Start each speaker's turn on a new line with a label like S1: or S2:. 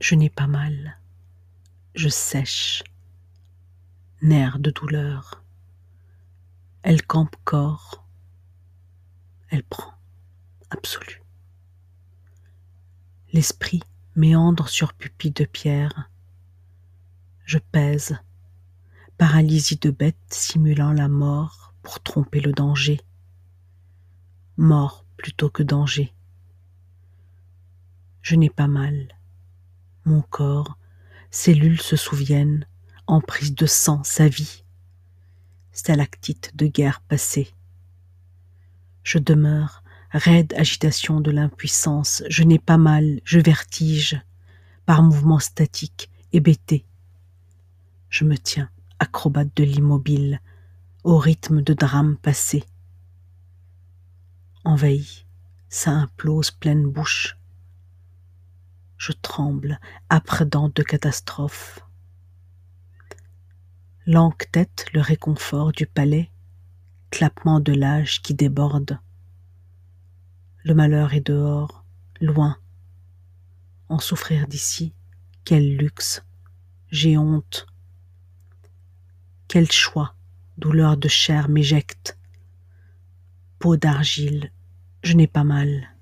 S1: Je n'ai pas mal. Je sèche. Nerf de douleur. Elle campe corps. Elle prend. Absolu. L'esprit méandre sur pupille de pierre. Je pèse. Paralysie de bête simulant la mort pour tromper le danger. Mort plutôt que danger. Je n'ai pas mal. Mon corps, cellules se souviennent, emprise de sang, sa vie. Stalactite de guerre passée. Je demeure, raide agitation de l'impuissance, je n'ai pas mal, je vertige, par mouvement statique, hébété. Je me tiens, acrobate de l'immobile, au rythme de drames passés. Envahi, ça implose pleine bouche, je tremble, âpre dent de catastrophe. Langue tête le réconfort du palais, clappement de l'âge qui déborde. Le malheur est dehors, loin. En souffrir d'ici, quel luxe, j'ai honte. Quel choix, douleur de chair m'éjecte. Peau d'argile, je n'ai pas mal.